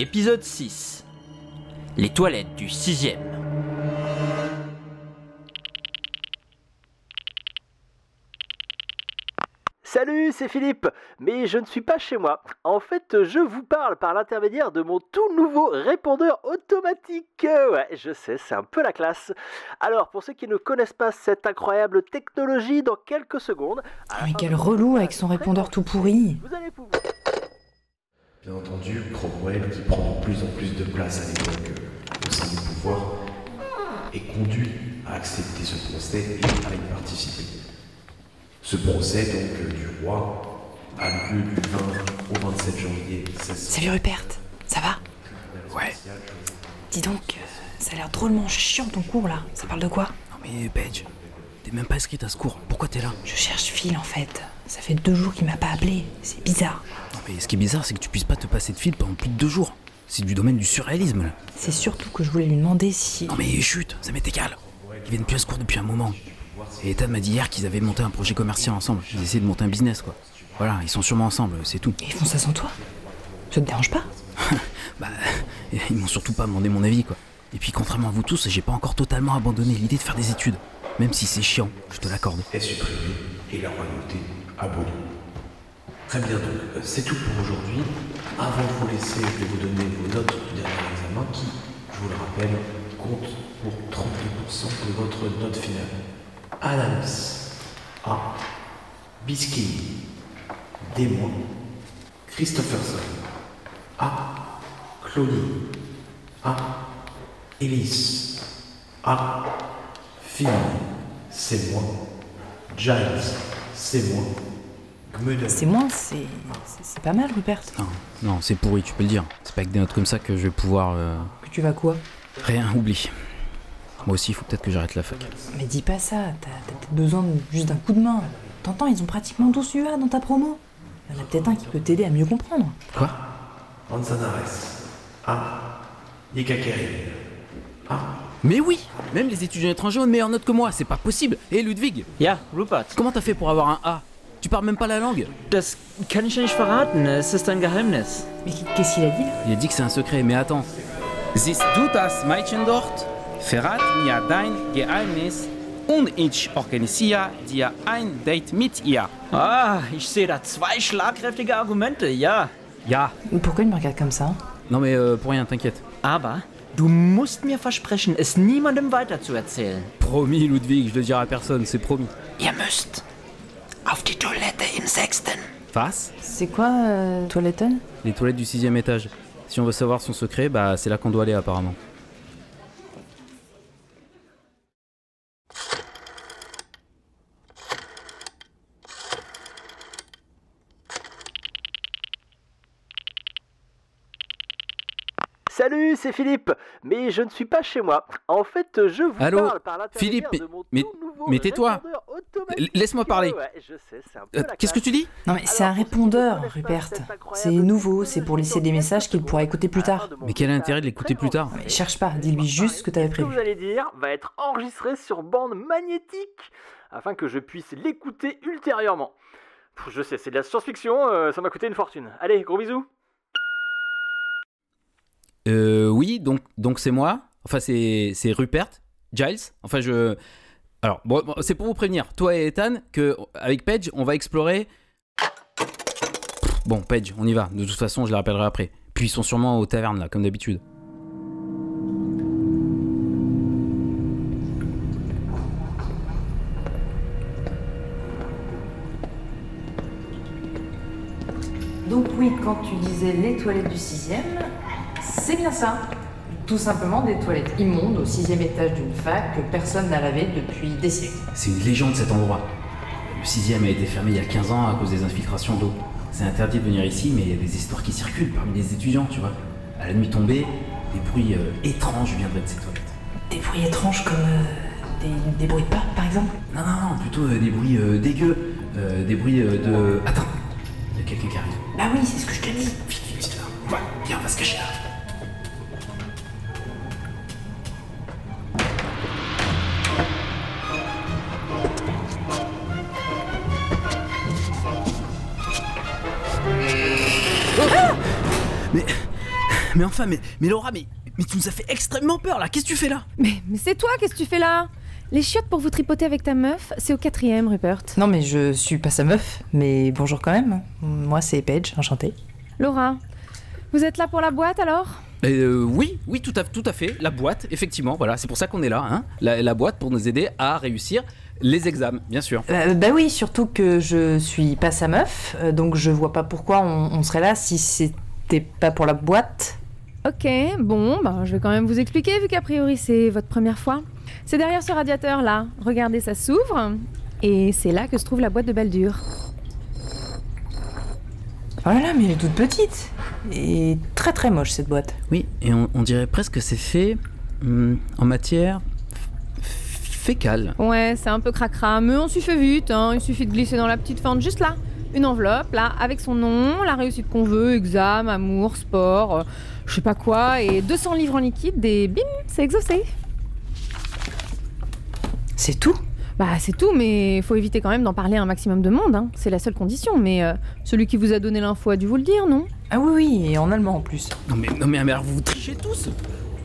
Épisode 6 Les toilettes du sixième. Salut, c'est Philippe, mais je ne suis pas chez moi. En fait, je vous parle par l'intermédiaire de mon tout nouveau répondeur automatique. Ouais, je sais, c'est un peu la classe. Alors, pour ceux qui ne connaissent pas cette incroyable technologie, dans quelques secondes... Ah, mais fin quel de- relou avec son répondeur tout pourri. Vous allez pouvoir... Bien entendu, Cromwell, qui prend de plus en plus de place à l'époque euh, au sein du pouvoir, est conduit à accepter ce procès et à y participer. Ce procès, donc, euh, du roi, a lieu du 20 au 27 janvier 1600. Salut Rupert, ça va? Ouais. Dis donc, euh, ça a l'air drôlement chiant ton cours là. Ça parle de quoi? Non mais Paige, t'es même pas inscrite à ce cours. Pourquoi t'es là? Je cherche Phil en fait. Ça fait deux jours qu'il m'a pas appelé. C'est bizarre. Mais ce qui est bizarre, c'est que tu puisses pas te passer de fil pendant plus de deux jours. C'est du domaine du surréalisme là. C'est surtout que je voulais lui demander si. Non mais chut, ça m'est égal. Ils viennent plus à ce cours depuis un moment. Et Ethan m'a dit hier qu'ils avaient monté un projet commercial ensemble. Ils essaient de monter un business quoi. Voilà, ils sont sûrement ensemble, c'est tout. Et ils font ça sans toi Ça te dérange pas Bah, ils m'ont surtout pas demandé mon avis quoi. Et puis contrairement à vous tous, j'ai pas encore totalement abandonné l'idée de faire des études. Même si c'est chiant, je te l'accorde. est supprimé et la royauté abolie. Très bien, donc, euh, c'est tout pour aujourd'hui. Avant de vous laisser, je vais vous donner vos notes du dernier examen qui, je vous le rappelle, compte pour 32% de votre note finale. Adams, A. Biscayne, D-, Christopherson, A. Cloney, A. Ellis, A. Finn, c'est moi. Giles, c'est moi. C'est moi, c'est. pas mal Rupert. Non, non, c'est pourri, tu peux le dire. C'est pas avec des notes comme ça que je vais pouvoir. euh, Que tu vas quoi? Rien, oublie. Moi aussi, il faut peut-être que j'arrête la fac. Mais dis pas ça, t'as peut-être besoin de- juste d'un coup de main. T'entends, ils ont pratiquement tous UA dans ta promo. Il y en a peut-être un qui peut t'aider à mieux comprendre. Quoi? Manzanares, A. Yekakerin, A. Mais oui Même les étudiants étrangers ont de meilleures notes que moi, c'est pas possible Et Ludwig? Ja, Rupert. Comment t'as fait pour avoir un A? Tu parles même pas la langue Das kann ich ja nicht verraten. Es ist ein Geheimnis. Mais qu'est-ce qu'il a dit là Il a dit que c'est un secret, mais attends. Siehst du das Mädchen dort? Verrat mir dein Geheimnis und ich organisiere dir ein Date mit ihr. Ah, ich sehe da zwei schlagkräftige Argumente, ja. Ya Pourquoi il me regarde comme ça Non mais euh, pour rien, t'inquiète. Aber du musst mir versprechen, es niemandem weiterzuerzählen. Promis Ludwig, je le dirai à personne, c'est promis. Ihr müsst Toilette im Sechsten. Face C'est quoi, euh, Toiletten Les toilettes du sixième étage. Si on veut savoir son secret, bah c'est là qu'on doit aller apparemment. Salut, c'est Philippe, mais je ne suis pas chez moi. En fait, je vous Allô parle par Philippe, de mon mais- tout nouveau mais tais-toi. Laisse-moi parler. Ouais, Euh, Qu'est-ce que tu dis? Non mais c'est un répondeur, Rupert. C'est nouveau, c'est pour laisser des messages qu'il pourra écouter plus tard. Mais quel message intérêt de l'écouter plus tard? Mais cherche pas, dis-lui juste ce que t'avais Tout ce que prévu. vous allez dire va être enregistré sur bande magnétique afin que je puisse l'écouter ultérieurement. Je sais, c'est de la science-fiction, euh, ça m'a coûté une fortune. Allez, gros bisous. Euh, oui, donc donc c'est moi. Enfin, c'est Rupert, Giles. Enfin, je. Alors, c'est pour vous prévenir, toi et Ethan, que avec Paige, on va explorer. Bon, Paige, on y va. De toute façon, je les rappellerai après. Puis ils sont sûrement aux tavernes là, comme d'habitude. Donc oui, quand tu disais les toilettes du sixième, c'est bien ça. Tout simplement des toilettes immondes au sixième étage d'une fac que personne n'a lavé depuis des siècles. C'est une légende cet endroit. Le sixième a été fermé il y a 15 ans à cause des infiltrations d'eau. C'est interdit de venir ici, mais il y a des histoires qui circulent parmi les étudiants, tu vois. À la nuit tombée, des bruits euh, étranges viendraient de ces toilettes. Des bruits étranges comme euh, des, des bruits de pas, par exemple? Non, non, non, plutôt euh, des bruits euh, dégueux. Euh, des bruits euh, de. Attends, il y a quelqu'un qui arrive. Bah oui, c'est ce que je te dis. Vite, vite, vite, là. Ouais, viens, on va se cacher là. Mais Mais enfin, mais, mais Laura, mais, mais tu nous as fait extrêmement peur là. Qu'est-ce que tu fais là? Mais, mais c'est toi, qu'est-ce que tu fais là? Les chiottes pour vous tripoter avec ta meuf, c'est au quatrième, Rupert. Non, mais je suis pas sa meuf, mais bonjour quand même. Moi, c'est Paige, enchantée. Laura, vous êtes là pour la boîte alors? Euh, oui, oui, tout à, tout à fait. La boîte, effectivement. Voilà, c'est pour ça qu'on est là. Hein la, la boîte pour nous aider à réussir les examens, bien sûr. Euh, bah oui, surtout que je suis pas sa meuf, euh, donc je vois pas pourquoi on, on serait là si c'était pas pour la boîte. Ok, bon, bah, je vais quand même vous expliquer vu qu'a priori c'est votre première fois. C'est derrière ce radiateur là. Regardez, ça s'ouvre. Et c'est là que se trouve la boîte de Baldur. Oh là là, mais elle est toute petite. Et très très moche cette boîte. Oui, et on, on dirait presque que c'est fait hum, en matière fécale. Ouais, c'est un peu cracra, mais on s'y fait vite, hein. il suffit de glisser dans la petite fente juste là. Une enveloppe, là, avec son nom, la réussite qu'on veut, examen, amour, sport, euh, je sais pas quoi, et 200 livres en liquide, et bim, c'est exaucé. C'est tout? Bah, c'est tout, mais faut éviter quand même d'en parler à un maximum de monde, hein. c'est la seule condition, mais euh, celui qui vous a donné l'info a dû vous le dire, non? Ah oui, oui, et en allemand en plus. Non mais, non mais, mais alors vous vous trichez tous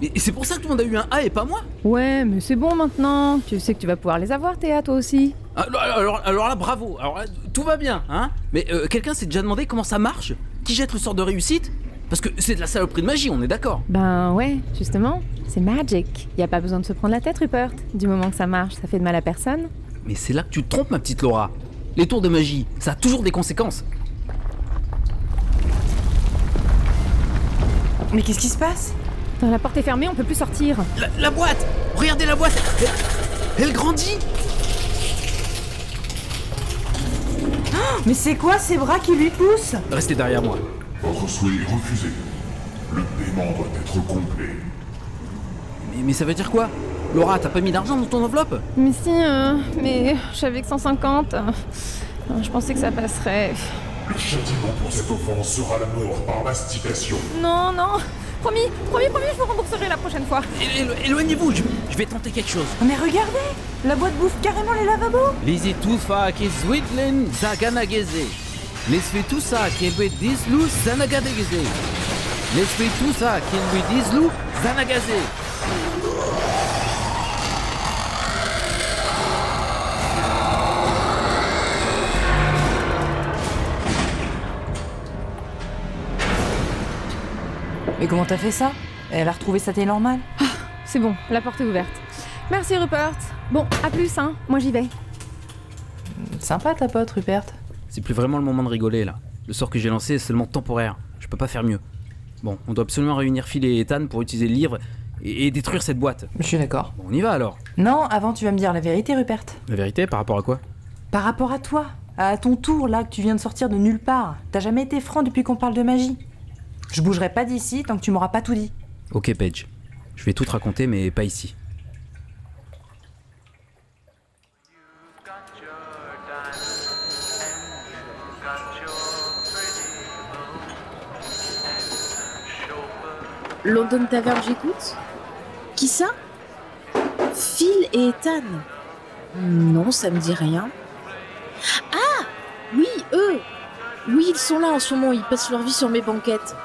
Et, c'est pour ça que tout le monde a eu un A et pas moi Ouais, mais c'est bon maintenant, tu sais que tu vas pouvoir les avoir, Théa, toi aussi. alors, alors, alors là, bravo Alors là, tout va bien, hein Mais euh, quelqu'un s'est déjà demandé comment ça marche Qui jette le sort de réussite? Parce que c'est de la saloperie de magie, on est d'accord Ben ouais, justement, c'est magic. Y a pas besoin de se prendre la tête, Rupert. Du moment que ça marche, ça fait de mal à personne. Mais c'est là que tu te trompes, ma petite Laura. Les tours de magie, ça a toujours des conséquences. Mais qu'est-ce qui se passe? La porte est fermée, on peut plus sortir. La, la boîte Regardez la boîte elle, elle grandit Mais c'est quoi ces bras qui lui poussent? Restez derrière moi. Votre souhait est refusé. Le paiement doit être complet. Mais, mais ça veut dire quoi? Laura, t'as pas mis d'argent dans ton enveloppe? Mais si, euh, mais j'avais que 150. Euh, Je pensais que ça passerait. Le châtiment pour cette offense sera la mort par mastication. Non, non. Promis, promis, promis, je vous rembourserai la prochaine fois. Éloignez-vous, je, je vais tenter quelque chose. Mais regardez La boîte bouffe carrément les lavabos Lisi tufa ki zwitlen zaganageze. Lesfi tusa ki elwe dislu zanagadegeze. Lesfi tusa ki elwe dislu zanagaze. Mais comment t'as fait ça? Elle a retrouvé sa taille normale C'est bon, la porte est ouverte. Merci, Rupert. Bon, à plus, hein. Moi, j'y vais. Sympa ta pote, Rupert. C'est plus vraiment le moment de rigoler là. Le sort que j'ai lancé est seulement temporaire. Je peux pas faire mieux. Bon, on doit absolument réunir Phil et Ethan pour utiliser le livre et, et détruire cette boîte. Je suis d'accord. Bon, on y va alors. Non, avant tu vas me dire la vérité, Rupert. La vérité, par rapport à quoi? Par rapport à toi, à ton tour là que tu viens de sortir de nulle part, t'as jamais été franc depuis qu'on parle de magie. Je bougerai pas d'ici tant que tu m'auras pas tout dit. Ok, Paige. Je vais tout te raconter, mais pas ici. London Tavern, j'écoute. Qui ça? Phil et Ethan. Non, ça me dit rien. Ah Oui, eux Oui, ils sont là en ce moment, ils passent leur vie sur mes banquettes.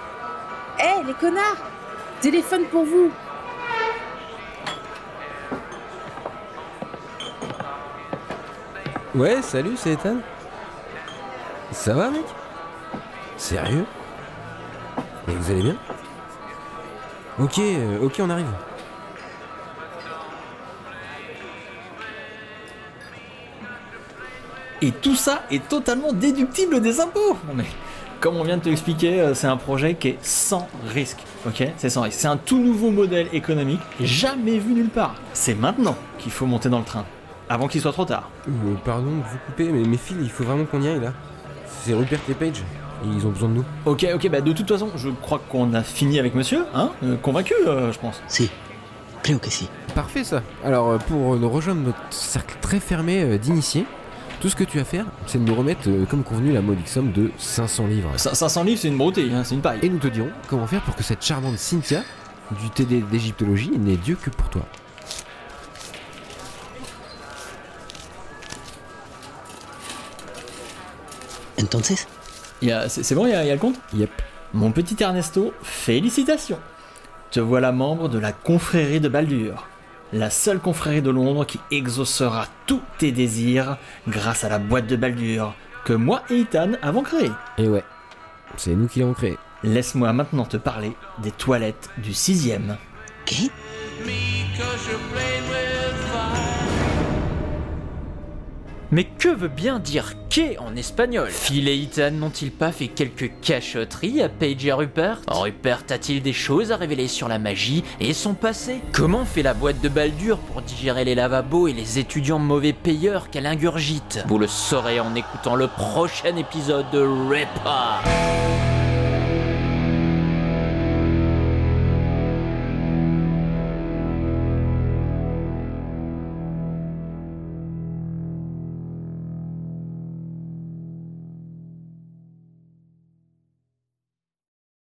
Les connards Téléphone pour vous Ouais, salut, c'est Ethan. Ça va, mec? Sérieux? Mais vous allez bien? Ok, euh, ok, on arrive. Et tout ça est totalement déductible des impôts. Non mais, comme on vient de te l'expliquer, euh, c'est un projet qui est sans risque. Ok? C'est sans risque. C'est un tout nouveau modèle économique jamais vu nulle part. C'est maintenant qu'il faut monter dans le train. Avant qu'il soit trop tard. Euh, pardon de vous couper, mais, mais Phil, il faut vraiment qu'on y aille là. C'est Rupert et Page. Et ils ont besoin de nous. Ok, ok, bah de toute façon, je crois qu'on a fini avec monsieur, hein? Euh, Convaincu, euh, je pense. Si, creo que si. Parfait ça. Alors pour nous rejoindre notre cercle très fermé d'initiés, tout ce que tu as à faire, c'est de nous remettre euh, comme convenu la modique somme de 500 livres. Cin- 500 livres, c'est une brouteille, hein, c'est une paille. Et nous te dirons comment faire pour que cette charmante Cynthia du TD d'égyptologie n'ait Dieu que pour toi. Entonces, Il y a- C'est c'est bon, il y, a, il y a le compte? Yep. Mon petit Ernesto, félicitations Te voilà membre de la confrérie de Baldur, la seule confrérie de Londres qui exaucera tous tes désirs grâce à la boîte de Baldur que moi et Ethan avons créée. Et ouais, c'est nous qui l'avons créé. Laisse-moi maintenant te parler des toilettes du sixième. Mais que veut bien dire qu'est en espagnol? Phil et Ethan n'ont-ils pas fait quelques cachotteries à Paige et Rupert? Rupert a-t-il des choses à révéler sur la magie et son passé? Comment fait la boîte de Baldur pour digérer les lavabos et les étudiants mauvais payeurs qu'elle ingurgite? Vous le saurez en écoutant le prochain épisode de Ripper